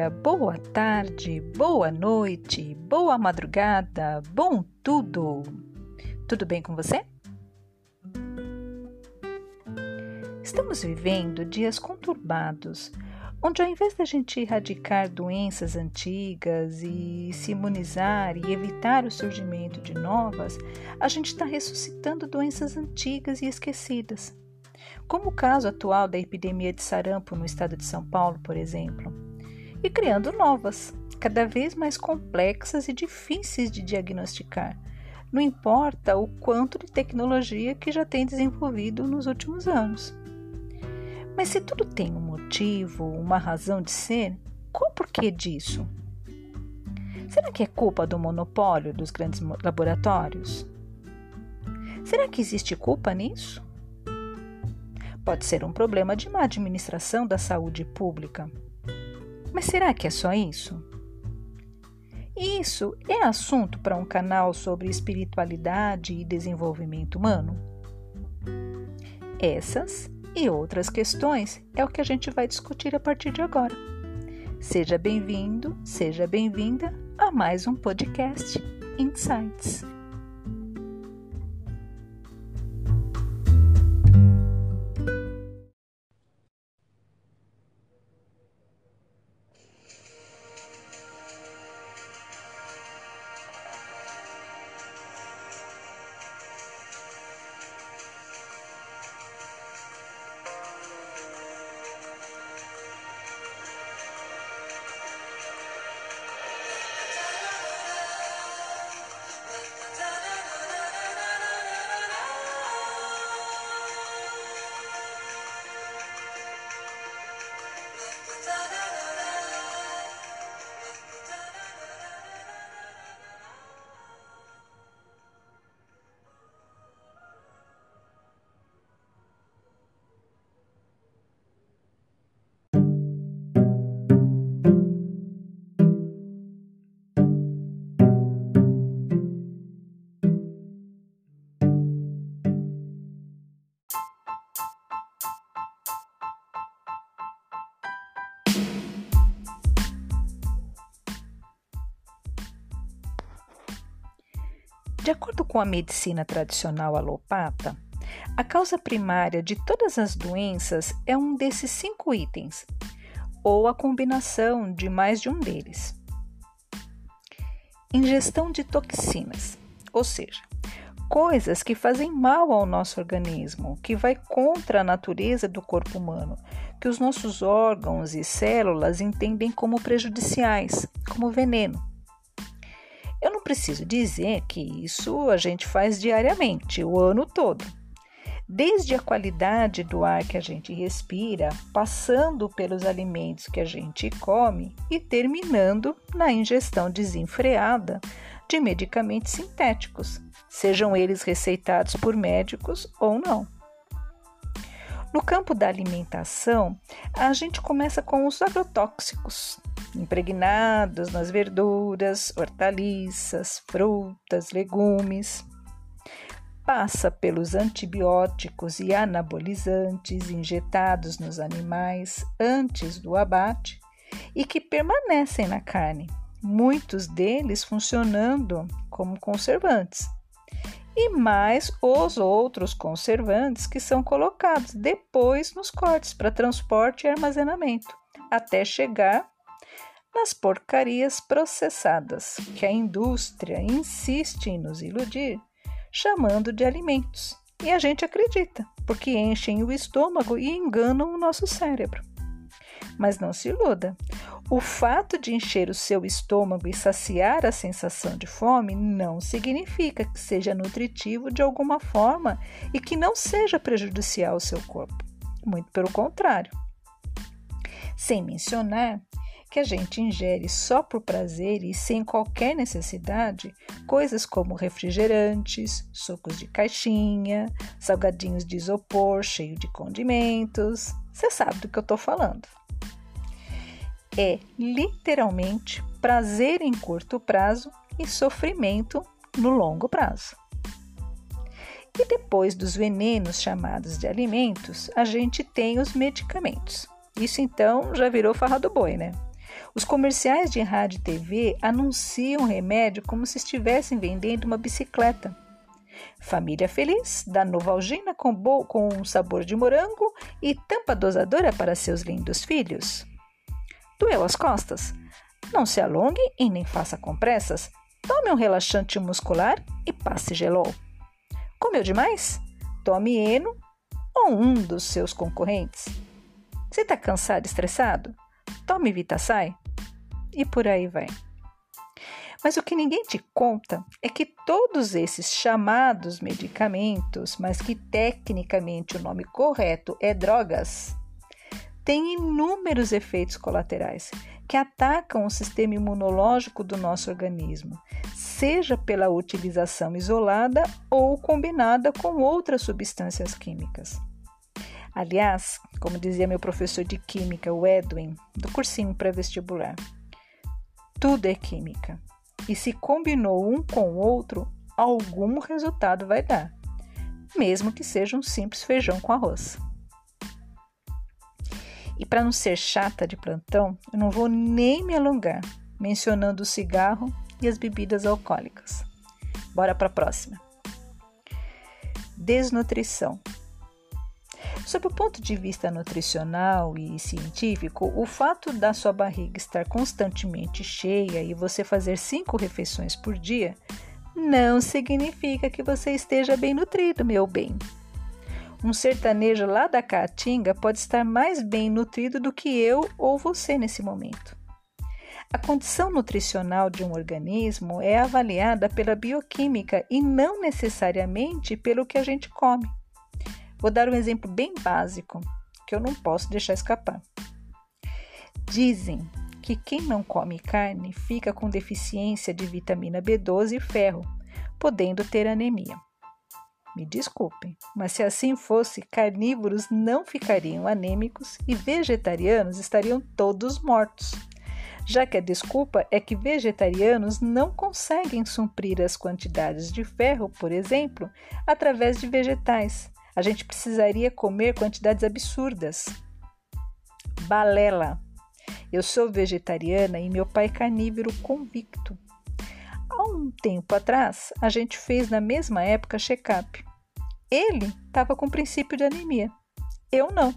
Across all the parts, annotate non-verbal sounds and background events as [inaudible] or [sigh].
dia, boa tarde, boa noite, boa madrugada, bom tudo! Tudo bem com você? Estamos vivendo dias conturbados, onde ao invés da gente erradicar doenças antigas e se imunizar e evitar o surgimento de novas, a gente está ressuscitando doenças antigas e esquecidas como o caso atual da epidemia de sarampo no estado de São Paulo, por exemplo, e criando novas, cada vez mais complexas e difíceis de diagnosticar, não importa o quanto de tecnologia que já tem desenvolvido nos últimos anos. Mas se tudo tem um motivo, uma razão de ser, qual o porquê disso? Será que é culpa do monopólio dos grandes laboratórios? Será que existe culpa nisso? Pode ser um problema de má administração da saúde pública. Mas será que é só isso? Isso é assunto para um canal sobre espiritualidade e desenvolvimento humano? Essas e outras questões é o que a gente vai discutir a partir de agora. Seja bem-vindo, seja bem-vinda a mais um podcast Insights. De acordo com a medicina tradicional alopata, a causa primária de todas as doenças é um desses cinco itens, ou a combinação de mais de um deles. Ingestão de toxinas, ou seja, coisas que fazem mal ao nosso organismo, que vai contra a natureza do corpo humano, que os nossos órgãos e células entendem como prejudiciais, como veneno. Preciso dizer que isso a gente faz diariamente, o ano todo. Desde a qualidade do ar que a gente respira, passando pelos alimentos que a gente come e terminando na ingestão desenfreada de medicamentos sintéticos, sejam eles receitados por médicos ou não. No campo da alimentação, a gente começa com os agrotóxicos, impregnados nas verduras, hortaliças, frutas, legumes. Passa pelos antibióticos e anabolizantes injetados nos animais antes do abate e que permanecem na carne, muitos deles funcionando como conservantes e mais os outros conservantes que são colocados depois nos cortes para transporte e armazenamento, até chegar nas porcarias processadas que a indústria insiste em nos iludir, chamando de alimentos. E a gente acredita, porque enchem o estômago e enganam o nosso cérebro. Mas não se iluda. O fato de encher o seu estômago e saciar a sensação de fome não significa que seja nutritivo de alguma forma e que não seja prejudicial ao seu corpo. Muito pelo contrário. Sem mencionar que a gente ingere só por prazer e sem qualquer necessidade coisas como refrigerantes, sucos de caixinha, salgadinhos de isopor cheio de condimentos. Você sabe do que eu estou falando é literalmente prazer em curto prazo e sofrimento no longo prazo. E depois dos venenos chamados de alimentos, a gente tem os medicamentos. Isso então já virou farra do boi, né? Os comerciais de rádio e TV anunciam remédio como se estivessem vendendo uma bicicleta. Família feliz dá Novalgina com, com sabor de morango e tampa dosadora para seus lindos filhos. Doeu as costas? Não se alongue e nem faça com pressas. Tome um relaxante muscular e passe gelol. Comeu demais? Tome Eno ou um dos seus concorrentes. Você está cansado e estressado? Tome Vitasai. E por aí vai. Mas o que ninguém te conta é que todos esses chamados medicamentos, mas que tecnicamente o nome correto é drogas, têm inúmeros efeitos colaterais que atacam o sistema imunológico do nosso organismo, seja pela utilização isolada ou combinada com outras substâncias químicas. Aliás, como dizia meu professor de química, o Edwin, do cursinho pré-vestibular, tudo é química e se combinou um com o outro, algum resultado vai dar, mesmo que seja um simples feijão com arroz. E para não ser chata de plantão, eu não vou nem me alongar mencionando o cigarro e as bebidas alcoólicas. Bora para a próxima. Desnutrição. Sob o ponto de vista nutricional e científico, o fato da sua barriga estar constantemente cheia e você fazer cinco refeições por dia não significa que você esteja bem nutrido, meu bem. Um sertanejo lá da Caatinga pode estar mais bem nutrido do que eu ou você nesse momento. A condição nutricional de um organismo é avaliada pela bioquímica e não necessariamente pelo que a gente come. Vou dar um exemplo bem básico que eu não posso deixar escapar. Dizem que quem não come carne fica com deficiência de vitamina B12 e ferro, podendo ter anemia. Me desculpem, mas se assim fosse, carnívoros não ficariam anêmicos e vegetarianos estariam todos mortos. Já que a desculpa é que vegetarianos não conseguem suprir as quantidades de ferro, por exemplo, através de vegetais, a gente precisaria comer quantidades absurdas. Balela. Eu sou vegetariana e meu pai é carnívoro convicto. Há um tempo atrás, a gente fez na mesma época check-up. Ele estava com princípio de anemia. Eu não.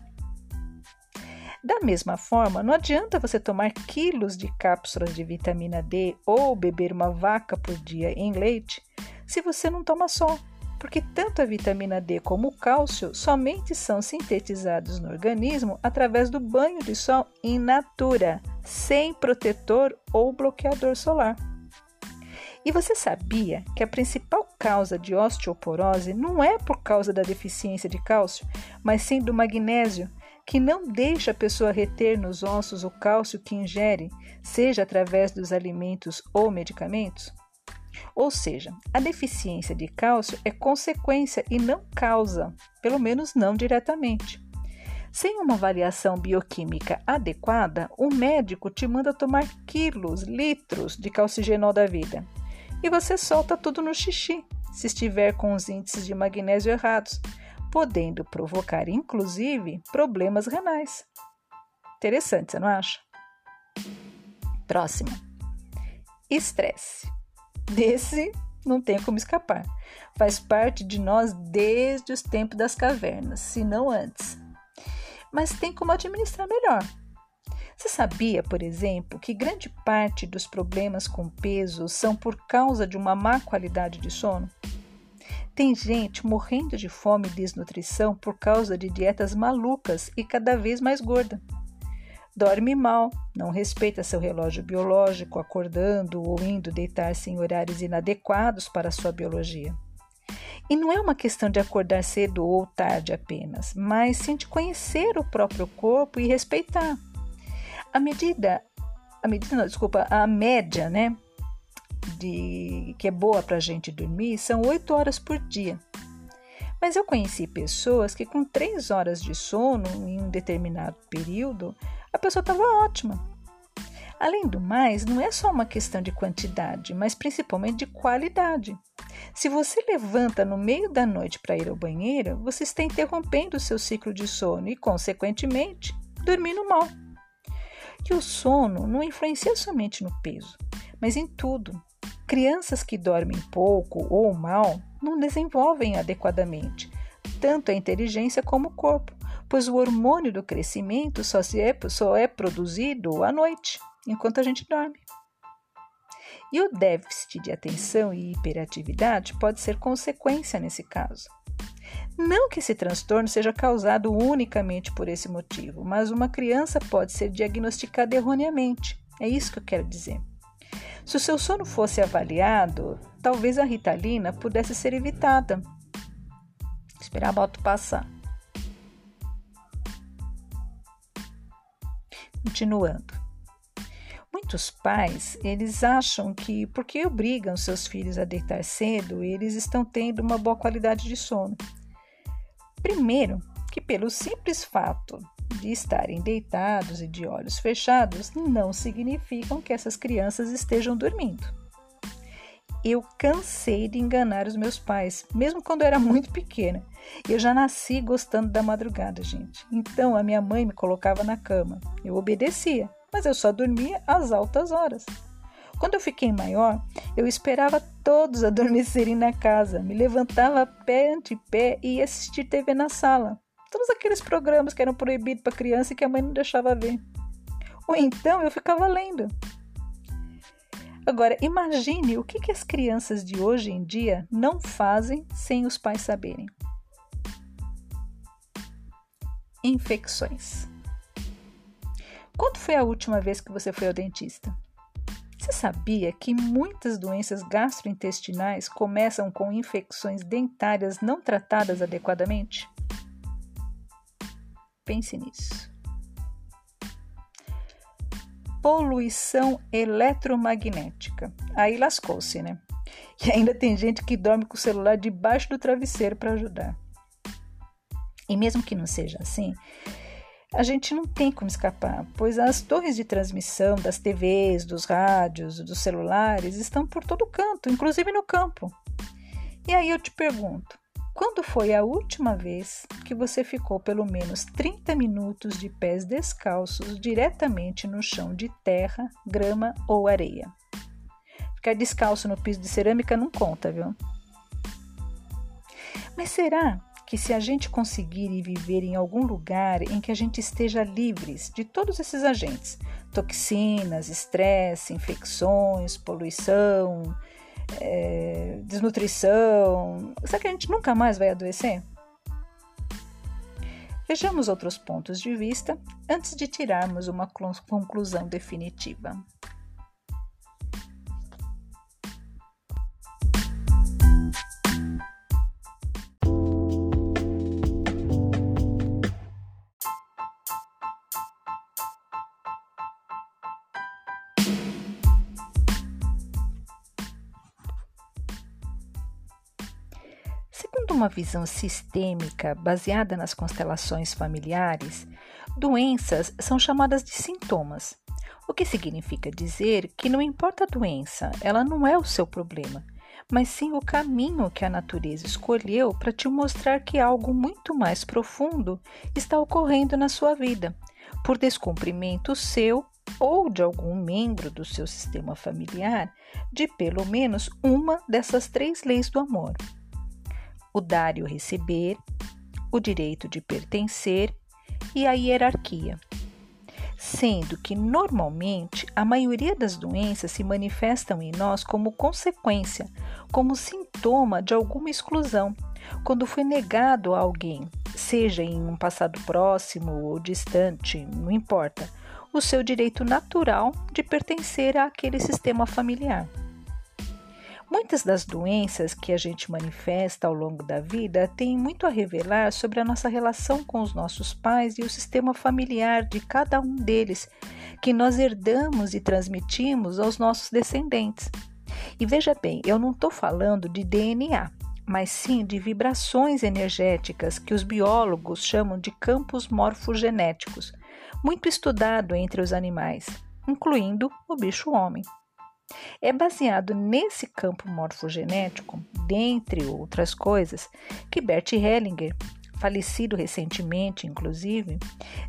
Da mesma forma, não adianta você tomar quilos de cápsulas de vitamina D ou beber uma vaca por dia em leite se você não toma sol porque tanto a vitamina D como o cálcio somente são sintetizados no organismo através do banho de sol in natura, sem protetor ou bloqueador solar. E você sabia que a principal causa de osteoporose não é por causa da deficiência de cálcio, mas sim do magnésio, que não deixa a pessoa reter nos ossos o cálcio que ingere, seja através dos alimentos ou medicamentos? Ou seja, a deficiência de cálcio é consequência e não causa, pelo menos não diretamente. Sem uma avaliação bioquímica adequada, o médico te manda tomar quilos, litros de calcigenol da vida. E você solta tudo no xixi, se estiver com os índices de magnésio errados, podendo provocar inclusive problemas renais. Interessante, você não acha? Próximo. Estresse. Desse não tem como escapar. Faz parte de nós desde os tempos das cavernas, se não antes. Mas tem como administrar melhor. Você sabia, por exemplo, que grande parte dos problemas com peso são por causa de uma má qualidade de sono? Tem gente morrendo de fome e desnutrição por causa de dietas malucas e cada vez mais gorda dorme mal, não respeita seu relógio biológico, acordando ou indo deitar-se em horários inadequados para sua biologia. E não é uma questão de acordar cedo ou tarde apenas, mas sim de conhecer o próprio corpo e respeitar. A medida, a medida, não, desculpa, a média, né, de que é boa para a gente dormir são 8 horas por dia. Mas eu conheci pessoas que com 3 horas de sono em um determinado período a pessoa estava ótima. Além do mais, não é só uma questão de quantidade, mas principalmente de qualidade. Se você levanta no meio da noite para ir ao banheiro, você está interrompendo o seu ciclo de sono e, consequentemente, dormindo mal. que o sono não influencia somente no peso, mas em tudo. Crianças que dormem pouco ou mal não desenvolvem adequadamente tanto a inteligência como o corpo, pois o hormônio do crescimento só, é, só é produzido à noite, enquanto a gente dorme. E o déficit de atenção e hiperatividade pode ser consequência nesse caso. Não que esse transtorno seja causado unicamente por esse motivo, mas uma criança pode ser diagnosticada erroneamente. É isso que eu quero dizer. Se o seu sono fosse avaliado, talvez a ritalina pudesse ser evitada. Esperar a moto passar. Continuando. Muitos pais, eles acham que porque obrigam seus filhos a deitar cedo, eles estão tendo uma boa qualidade de sono. Primeiro, que pelo simples fato de estarem deitados e de olhos fechados, não significam que essas crianças estejam dormindo. Eu cansei de enganar os meus pais, mesmo quando eu era muito pequena. Eu já nasci gostando da madrugada, gente. Então a minha mãe me colocava na cama. Eu obedecia, mas eu só dormia às altas horas. Quando eu fiquei maior, eu esperava todos adormecerem na casa, me levantava pé ante pé e ia assistir TV na sala. Todos aqueles programas que eram proibidos para criança e que a mãe não deixava ver. Ou então eu ficava lendo. Agora, imagine o que, que as crianças de hoje em dia não fazem sem os pais saberem. Infecções. Quando foi a última vez que você foi ao dentista? Você sabia que muitas doenças gastrointestinais começam com infecções dentárias não tratadas adequadamente? Pense nisso poluição eletromagnética. Aí lascou-se, né? E ainda tem gente que dorme com o celular debaixo do travesseiro para ajudar. E mesmo que não seja assim, a gente não tem como escapar, pois as torres de transmissão das TVs, dos rádios, dos celulares estão por todo canto, inclusive no campo. E aí eu te pergunto: quando foi a última vez que você ficou pelo menos 30 minutos de pés descalços diretamente no chão de terra, grama ou areia? Ficar descalço no piso de cerâmica não conta, viu? Mas será que se a gente conseguir viver em algum lugar em que a gente esteja livres de todos esses agentes, toxinas, estresse, infecções, poluição, é, desnutrição. Será que a gente nunca mais vai adoecer? Vejamos outros pontos de vista antes de tirarmos uma conclusão definitiva. Uma visão sistêmica baseada nas constelações familiares, doenças são chamadas de sintomas, o que significa dizer que não importa a doença, ela não é o seu problema, mas sim o caminho que a natureza escolheu para te mostrar que algo muito mais profundo está ocorrendo na sua vida, por descumprimento seu ou de algum membro do seu sistema familiar de pelo menos uma dessas três leis do amor o dar e o receber, o direito de pertencer e a hierarquia. Sendo que normalmente a maioria das doenças se manifestam em nós como consequência, como sintoma de alguma exclusão, quando foi negado a alguém, seja em um passado próximo ou distante, não importa, o seu direito natural de pertencer àquele sistema familiar. Muitas das doenças que a gente manifesta ao longo da vida têm muito a revelar sobre a nossa relação com os nossos pais e o sistema familiar de cada um deles, que nós herdamos e transmitimos aos nossos descendentes. E veja bem, eu não estou falando de DNA, mas sim de vibrações energéticas que os biólogos chamam de campos morfogenéticos, muito estudado entre os animais, incluindo o bicho-homem. É baseado nesse campo morfogenético, dentre outras coisas, que Bert Hellinger falecido recentemente, inclusive,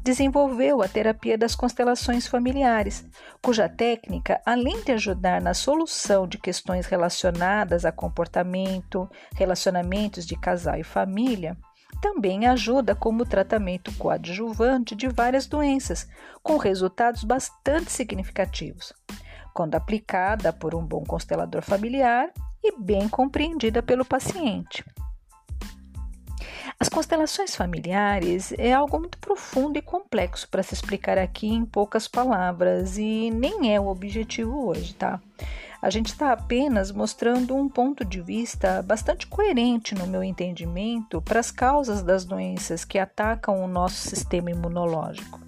desenvolveu a terapia das constelações familiares, cuja técnica, além de ajudar na solução de questões relacionadas a comportamento, relacionamentos de casal e família, também ajuda como tratamento coadjuvante de várias doenças, com resultados bastante significativos, quando aplicada por um bom constelador familiar e bem compreendida pelo paciente. As constelações familiares é algo muito profundo e complexo para se explicar aqui em poucas palavras e nem é o objetivo hoje, tá? A gente está apenas mostrando um ponto de vista bastante coerente, no meu entendimento, para as causas das doenças que atacam o nosso sistema imunológico.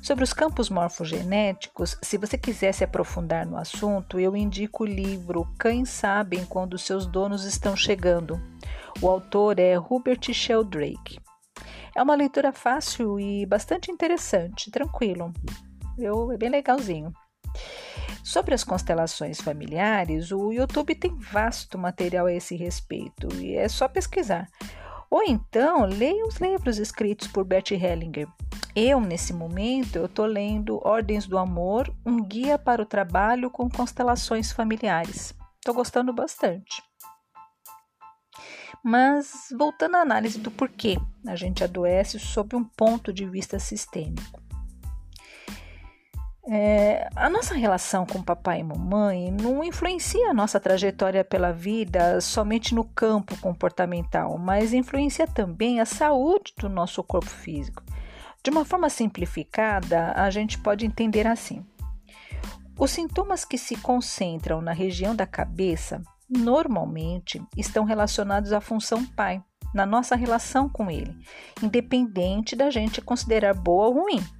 Sobre os campos morfogenéticos, se você quiser se aprofundar no assunto, eu indico o livro Cães Sabem Quando Seus Donos Estão Chegando. O autor é Hubert Sheldrake. É uma leitura fácil e bastante interessante, tranquilo. Eu, é bem legalzinho. Sobre as constelações familiares, o YouTube tem vasto material a esse respeito e é só pesquisar. Ou então, leia os livros escritos por Bert Hellinger. Eu, nesse momento, eu estou lendo Ordens do Amor, um guia para o trabalho com constelações familiares. Estou gostando bastante. Mas voltando à análise do porquê a gente adoece sob um ponto de vista sistêmico. É, a nossa relação com papai e mamãe não influencia a nossa trajetória pela vida somente no campo comportamental, mas influencia também a saúde do nosso corpo físico. De uma forma simplificada, a gente pode entender assim: os sintomas que se concentram na região da cabeça normalmente estão relacionados à função pai, na nossa relação com ele, independente da gente considerar boa ou ruim.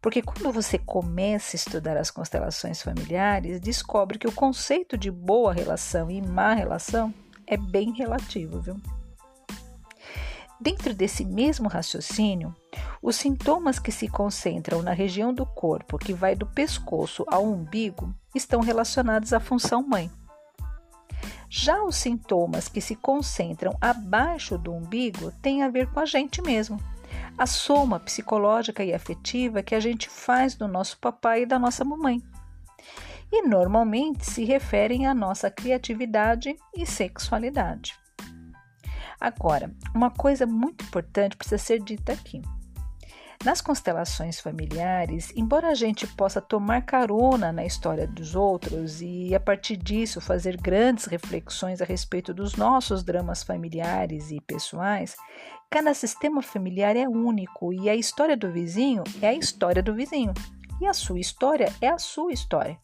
Porque quando você começa a estudar as constelações familiares, descobre que o conceito de boa relação e má relação é bem relativo, viu? Dentro desse mesmo raciocínio, os sintomas que se concentram na região do corpo que vai do pescoço ao umbigo estão relacionados à função mãe. Já os sintomas que se concentram abaixo do umbigo têm a ver com a gente mesmo a soma psicológica e afetiva que a gente faz do nosso papai e da nossa mamãe. E normalmente se referem à nossa criatividade e sexualidade. Agora, uma coisa muito importante precisa ser dita aqui. Nas constelações familiares, embora a gente possa tomar carona na história dos outros e, a partir disso, fazer grandes reflexões a respeito dos nossos dramas familiares e pessoais, cada sistema familiar é único e a história do vizinho é a história do vizinho e a sua história é a sua história.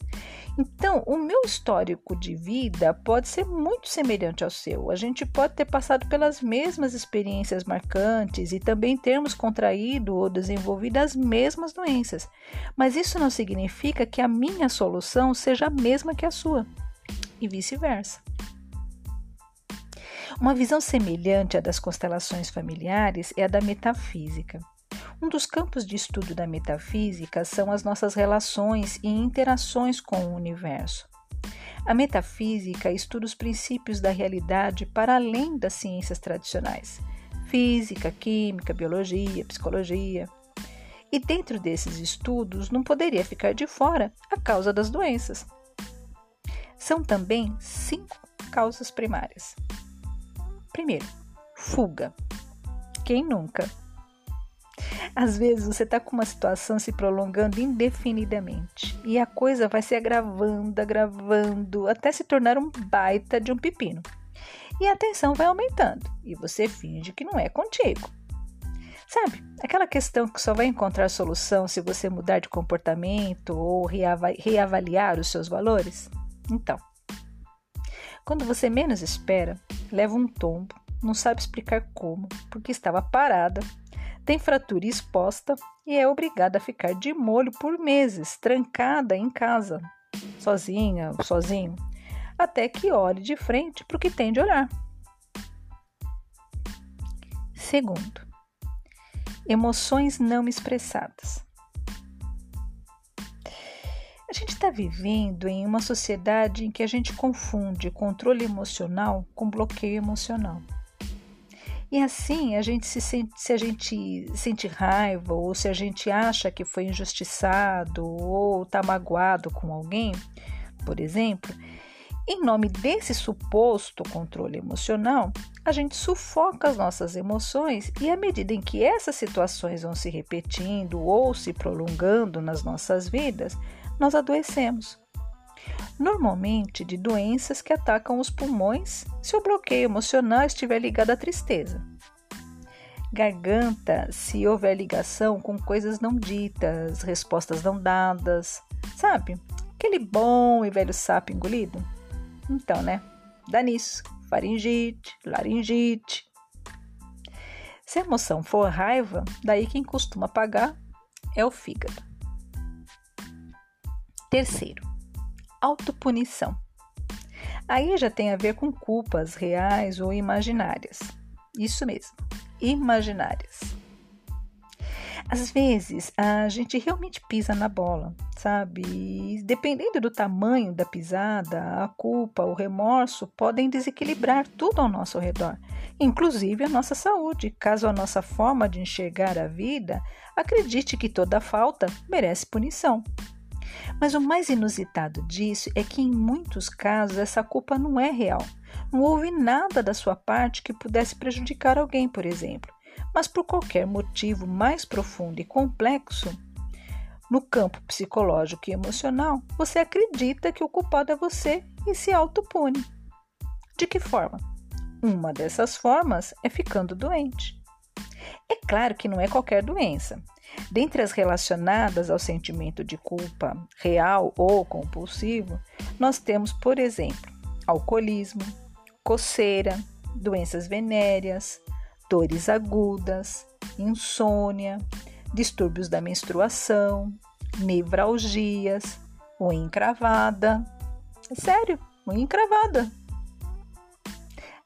Então, o meu histórico de vida pode ser muito semelhante ao seu. A gente pode ter passado pelas mesmas experiências marcantes e também termos contraído ou desenvolvido as mesmas doenças. Mas isso não significa que a minha solução seja a mesma que a sua, e vice-versa. Uma visão semelhante à das constelações familiares é a da metafísica. Um dos campos de estudo da metafísica são as nossas relações e interações com o universo. A metafísica estuda os princípios da realidade para além das ciências tradicionais: física, química, biologia, psicologia. E dentro desses estudos não poderia ficar de fora a causa das doenças. São também cinco causas primárias. Primeiro, fuga. Quem nunca? Às vezes você está com uma situação se prolongando indefinidamente e a coisa vai se agravando, agravando, até se tornar um baita de um pepino. E a tensão vai aumentando e você finge que não é contigo. Sabe, aquela questão que só vai encontrar solução se você mudar de comportamento ou reavaliar os seus valores? Então, quando você menos espera, leva um tombo, não sabe explicar como, porque estava parada tem fratura exposta e é obrigada a ficar de molho por meses, trancada em casa, sozinha, sozinho, até que olhe de frente para o que tem de olhar. Segundo, emoções não expressadas. A gente está vivendo em uma sociedade em que a gente confunde controle emocional com bloqueio emocional. E assim, a gente se sente, se a gente sente raiva ou se a gente acha que foi injustiçado ou está magoado com alguém, por exemplo, em nome desse suposto controle emocional, a gente sufoca as nossas emoções e, à medida em que essas situações vão se repetindo ou se prolongando nas nossas vidas, nós adoecemos. Normalmente de doenças que atacam os pulmões se o bloqueio emocional estiver ligado à tristeza. Garganta, se houver ligação com coisas não ditas, respostas não dadas, sabe? Aquele bom e velho sapo engolido. Então, né? Dá nisso. Faringite, laringite. Se a emoção for raiva, daí quem costuma pagar é o fígado. Terceiro, autopunição. Aí já tem a ver com culpas reais ou imaginárias. Isso mesmo, imaginárias. Às vezes a gente realmente pisa na bola, sabe? E dependendo do tamanho da pisada, a culpa, o remorso podem desequilibrar tudo ao nosso redor, inclusive a nossa saúde, caso a nossa forma de enxergar a vida acredite que toda falta merece punição. Mas o mais inusitado disso é que, em muitos casos, essa culpa não é real. Não houve nada da sua parte que pudesse prejudicar alguém, por exemplo mas por qualquer motivo mais profundo e complexo, no campo psicológico e emocional, você acredita que o culpado é você e se autopune. De que forma? Uma dessas formas é ficando doente. É claro que não é qualquer doença. Dentre as relacionadas ao sentimento de culpa real ou compulsivo, nós temos, por exemplo, alcoolismo, coceira, doenças venéreas, dores agudas, insônia, distúrbios da menstruação, nevralgias, unha encravada. É sério, unha encravada.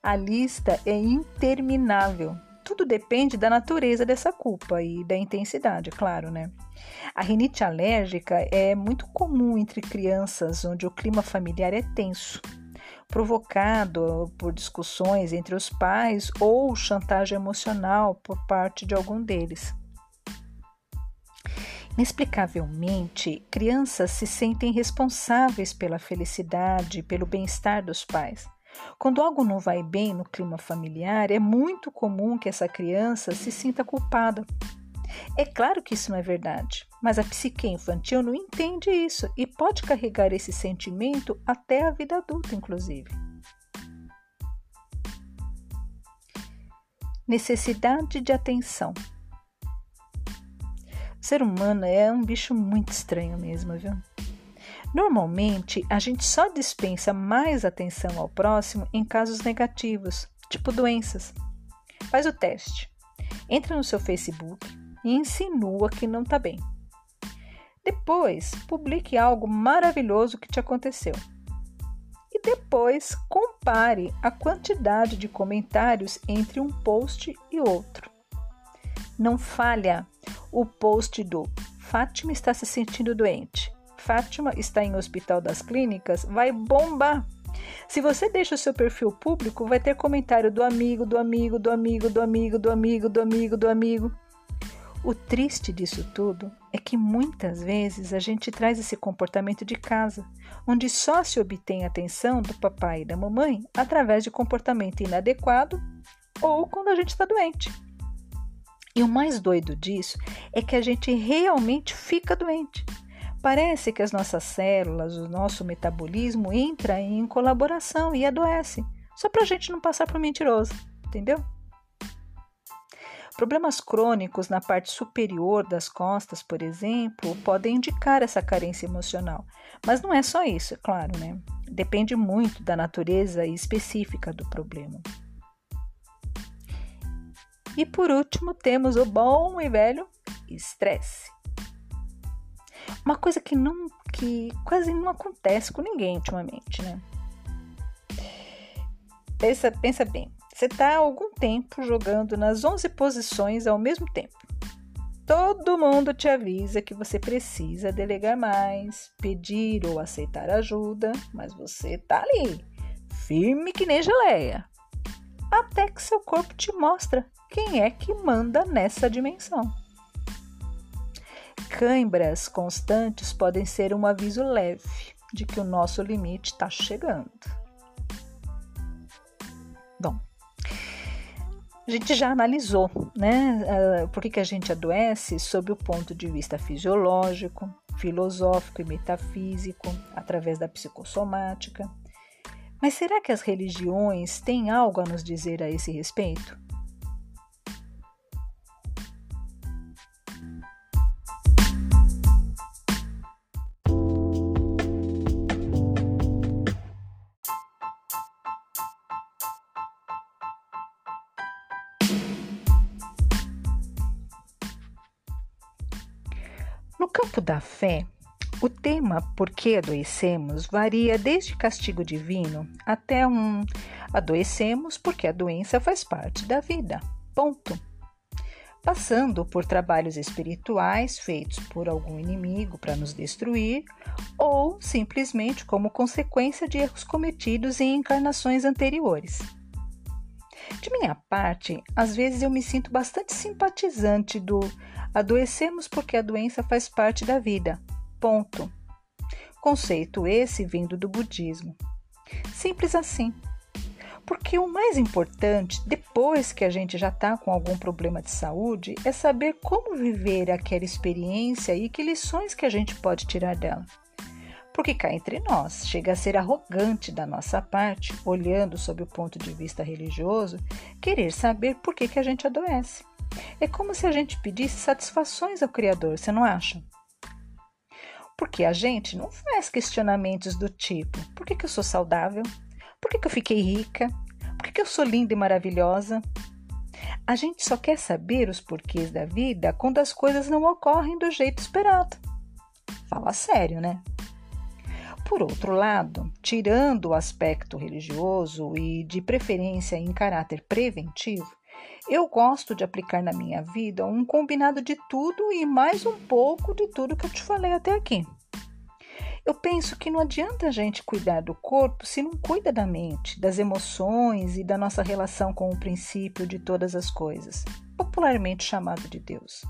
A lista é interminável. Tudo depende da natureza dessa culpa e da intensidade, claro, né? A rinite alérgica é muito comum entre crianças onde o clima familiar é tenso provocado por discussões entre os pais ou chantagem emocional por parte de algum deles. Inexplicavelmente, crianças se sentem responsáveis pela felicidade e pelo bem-estar dos pais. Quando algo não vai bem no clima familiar, é muito comum que essa criança se sinta culpada é claro que isso não é verdade, mas a psique infantil não entende isso e pode carregar esse sentimento até a vida adulta, inclusive. Necessidade de atenção. O ser humano é um bicho muito estranho mesmo, viu? Normalmente, a gente só dispensa mais atenção ao próximo em casos negativos, tipo doenças. Faz o teste. Entra no seu Facebook, e insinua que não está bem. Depois, publique algo maravilhoso que te aconteceu. E depois, compare a quantidade de comentários entre um post e outro. Não falha o post do Fátima está se sentindo doente. Fátima está em hospital das clínicas, vai bombar. Se você deixa o seu perfil público, vai ter comentário do amigo, do amigo, do amigo, do amigo, do amigo, do amigo, do amigo. O triste disso tudo é que muitas vezes a gente traz esse comportamento de casa, onde só se obtém a atenção do papai e da mamãe através de comportamento inadequado ou quando a gente está doente. E o mais doido disso é que a gente realmente fica doente. Parece que as nossas células, o nosso metabolismo entra em colaboração e adoece, só para a gente não passar por mentiroso, entendeu? Problemas crônicos na parte superior das costas, por exemplo, podem indicar essa carência emocional. Mas não é só isso, é claro, né? Depende muito da natureza específica do problema. E por último, temos o bom e velho estresse. Uma coisa que não que quase não acontece com ninguém ultimamente, né? Pensa, pensa bem. Você está há algum tempo jogando nas 11 posições ao mesmo tempo. Todo mundo te avisa que você precisa delegar mais, pedir ou aceitar ajuda, mas você está ali, firme que nem geleia. até que seu corpo te mostra quem é que manda nessa dimensão. Cãibras constantes podem ser um aviso leve de que o nosso limite está chegando. Bom, a gente já analisou, né, uh, por que, que a gente adoece sob o ponto de vista fisiológico, filosófico e metafísico, através da psicossomática. Mas será que as religiões têm algo a nos dizer a esse respeito? Campo da fé, o tema Por que adoecemos varia desde castigo divino até um adoecemos porque a doença faz parte da vida. Ponto. Passando por trabalhos espirituais feitos por algum inimigo para nos destruir, ou simplesmente como consequência de erros cometidos em encarnações anteriores. De minha parte, às vezes eu me sinto bastante simpatizante do Adoecemos porque a doença faz parte da vida. Ponto. Conceito esse vindo do budismo. Simples assim. Porque o mais importante, depois que a gente já está com algum problema de saúde, é saber como viver aquela experiência e que lições que a gente pode tirar dela. Porque cá entre nós, chega a ser arrogante da nossa parte, olhando sob o ponto de vista religioso, querer saber por que, que a gente adoece. É como se a gente pedisse satisfações ao Criador, você não acha? Porque a gente não faz questionamentos do tipo: por que, que eu sou saudável? Por que, que eu fiquei rica? Por que, que eu sou linda e maravilhosa? A gente só quer saber os porquês da vida quando as coisas não ocorrem do jeito esperado. Fala sério, né? Por outro lado, tirando o aspecto religioso e de preferência em caráter preventivo, eu gosto de aplicar na minha vida um combinado de tudo e mais um pouco de tudo que eu te falei até aqui. Eu penso que não adianta a gente cuidar do corpo se não cuida da mente, das emoções e da nossa relação com o princípio de todas as coisas, popularmente chamado de Deus.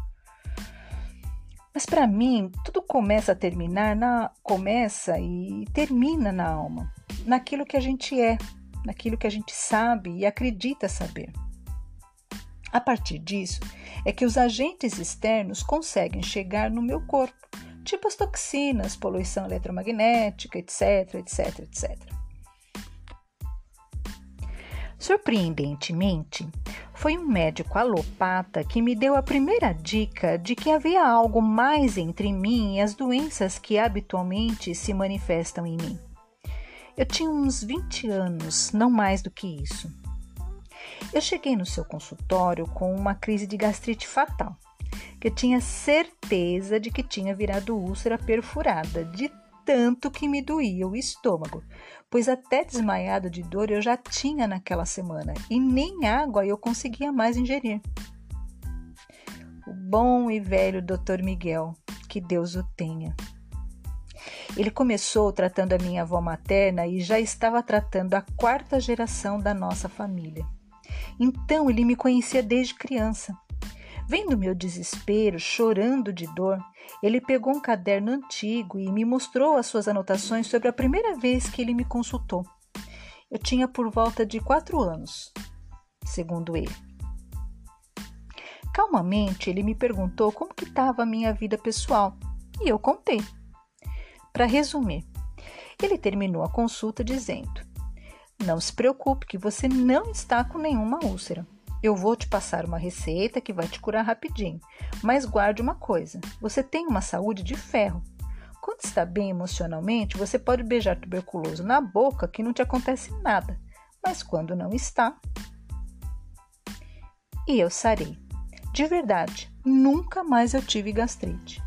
Mas para mim, tudo começa a terminar na começa e termina na alma, naquilo que a gente é, naquilo que a gente sabe e acredita saber. A partir disso, é que os agentes externos conseguem chegar no meu corpo, tipo as toxinas, poluição eletromagnética, etc, etc, etc. Surpreendentemente, foi um médico alopata que me deu a primeira dica de que havia algo mais entre mim e as doenças que habitualmente se manifestam em mim. Eu tinha uns 20 anos, não mais do que isso. Eu cheguei no seu consultório com uma crise de gastrite fatal, que eu tinha certeza de que tinha virado úlcera perfurada, de tanto que me doía o estômago, pois até desmaiado de dor eu já tinha naquela semana e nem água eu conseguia mais ingerir. O bom e velho Dr. Miguel, que Deus o tenha. Ele começou tratando a minha avó materna e já estava tratando a quarta geração da nossa família. Então ele me conhecia desde criança. Vendo meu desespero, chorando de dor, ele pegou um caderno antigo e me mostrou as suas anotações sobre a primeira vez que ele me consultou. Eu tinha por volta de quatro anos, segundo ele. Calmamente, ele me perguntou como que estava a minha vida pessoal e eu contei. Para resumir, ele terminou a consulta dizendo: não se preocupe que você não está com nenhuma úlcera. Eu vou te passar uma receita que vai te curar rapidinho. Mas guarde uma coisa: você tem uma saúde de ferro. Quando está bem emocionalmente, você pode beijar tuberculoso na boca que não te acontece nada. Mas quando não está. E eu sarei. De verdade, nunca mais eu tive gastrite.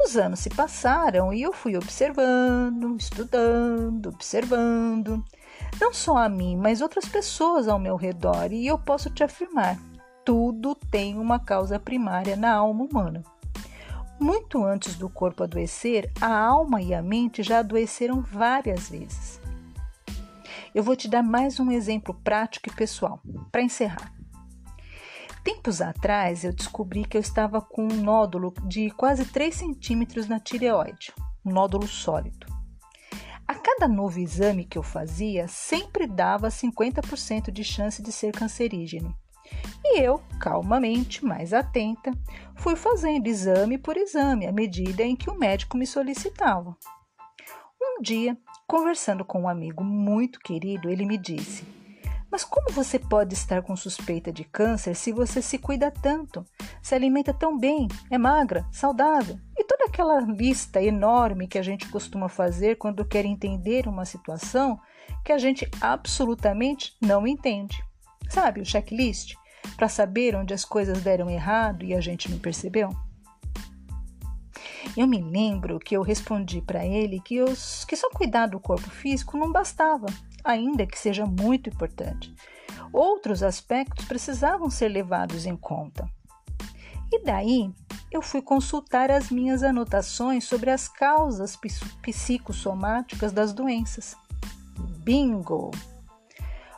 Os anos se passaram e eu fui observando, estudando, observando não só a mim, mas outras pessoas ao meu redor, e eu posso te afirmar: tudo tem uma causa primária na alma humana. Muito antes do corpo adoecer, a alma e a mente já adoeceram várias vezes. Eu vou te dar mais um exemplo prático e pessoal para encerrar. Tempos atrás eu descobri que eu estava com um nódulo de quase 3 centímetros na tireoide, um nódulo sólido. A cada novo exame que eu fazia, sempre dava 50% de chance de ser cancerígeno. E eu, calmamente, mais atenta, fui fazendo exame por exame à medida em que o médico me solicitava. Um dia, conversando com um amigo muito querido, ele me disse: Mas como você pode estar com suspeita de câncer se você se cuida tanto, se alimenta tão bem, é magra, saudável? Toda aquela lista enorme que a gente costuma fazer quando quer entender uma situação que a gente absolutamente não entende. Sabe o checklist? Para saber onde as coisas deram errado e a gente não percebeu? Eu me lembro que eu respondi para ele que, eu, que só cuidar do corpo físico não bastava, ainda que seja muito importante. Outros aspectos precisavam ser levados em conta. E daí eu fui consultar as minhas anotações sobre as causas psicossomáticas das doenças. Bingo!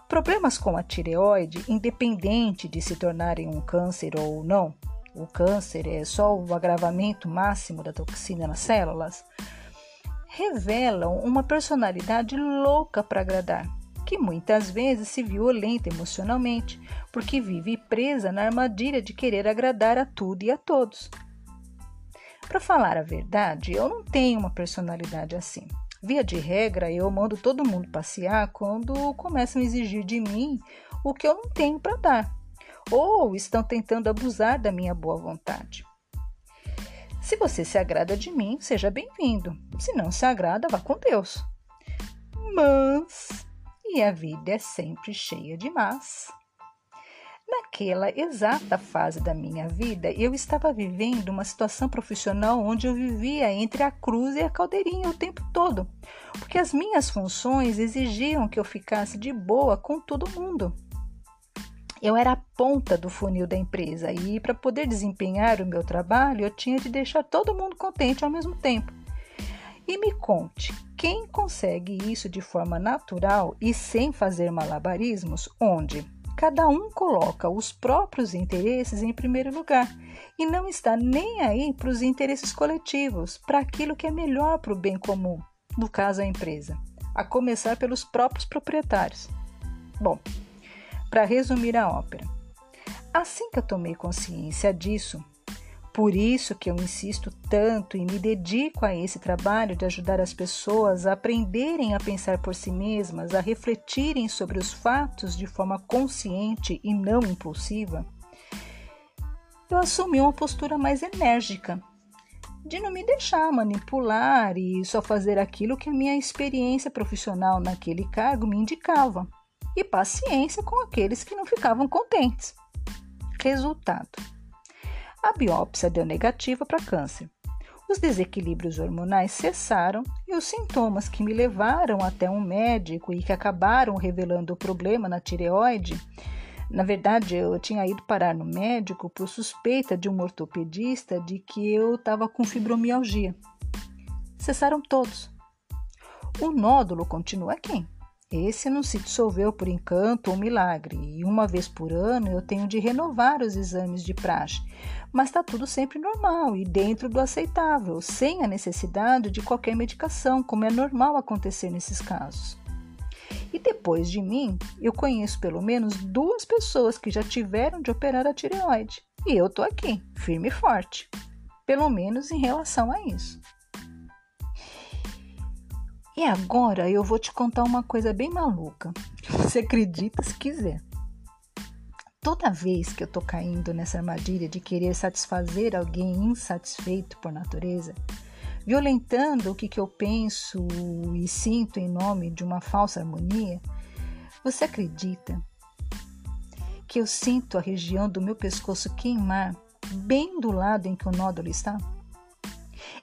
Problemas com a tireoide, independente de se tornarem um câncer ou não, o câncer é só o agravamento máximo da toxina nas células, revelam uma personalidade louca para agradar, que muitas vezes se violenta emocionalmente, porque vive presa na armadilha de querer agradar a tudo e a todos. Para falar a verdade, eu não tenho uma personalidade assim. Via de regra, eu mando todo mundo passear quando começam a exigir de mim o que eu não tenho para dar, ou estão tentando abusar da minha boa vontade. Se você se agrada de mim, seja bem-vindo. Se não se agrada, vá com Deus. Mas, e a vida é sempre cheia de mas. Naquela exata fase da minha vida, eu estava vivendo uma situação profissional onde eu vivia entre a cruz e a caldeirinha o tempo todo, porque as minhas funções exigiam que eu ficasse de boa com todo mundo. Eu era a ponta do funil da empresa e, para poder desempenhar o meu trabalho, eu tinha de deixar todo mundo contente ao mesmo tempo. E me conte, quem consegue isso de forma natural e sem fazer malabarismos, onde Cada um coloca os próprios interesses em primeiro lugar e não está nem aí para os interesses coletivos, para aquilo que é melhor para o bem comum, no caso a empresa, a começar pelos próprios proprietários. Bom, para resumir a ópera, assim que eu tomei consciência disso, por isso que eu insisto tanto e me dedico a esse trabalho de ajudar as pessoas a aprenderem a pensar por si mesmas, a refletirem sobre os fatos de forma consciente e não impulsiva. Eu assumi uma postura mais enérgica, de não me deixar manipular e só fazer aquilo que a minha experiência profissional naquele cargo me indicava, e paciência com aqueles que não ficavam contentes. Resultado: a biópsia deu negativa para câncer. Os desequilíbrios hormonais cessaram e os sintomas que me levaram até um médico e que acabaram revelando o problema na tireoide. Na verdade, eu tinha ido parar no médico por suspeita de um ortopedista de que eu estava com fibromialgia. Cessaram todos. O nódulo continua aqui. Esse não se dissolveu por encanto ou milagre, e uma vez por ano eu tenho de renovar os exames de praxe, mas está tudo sempre normal e dentro do aceitável, sem a necessidade de qualquer medicação, como é normal acontecer nesses casos. E depois de mim, eu conheço pelo menos duas pessoas que já tiveram de operar a tireoide, e eu tô aqui, firme e forte, pelo menos em relação a isso. E agora eu vou te contar uma coisa bem maluca. [laughs] Você acredita se quiser. Toda vez que eu tô caindo nessa armadilha de querer satisfazer alguém insatisfeito por natureza, violentando o que, que eu penso e sinto em nome de uma falsa harmonia, você acredita que eu sinto a região do meu pescoço queimar bem do lado em que o nódulo está?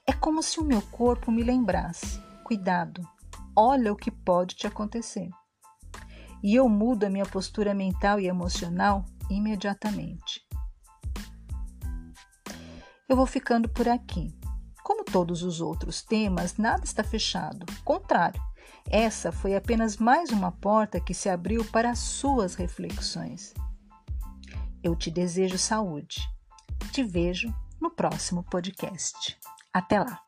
É como se o meu corpo me lembrasse cuidado, olha o que pode te acontecer. E eu mudo a minha postura mental e emocional imediatamente. Eu vou ficando por aqui. Como todos os outros temas, nada está fechado. Contrário, Essa foi apenas mais uma porta que se abriu para as suas reflexões. Eu te desejo saúde. Te vejo no próximo podcast. Até lá!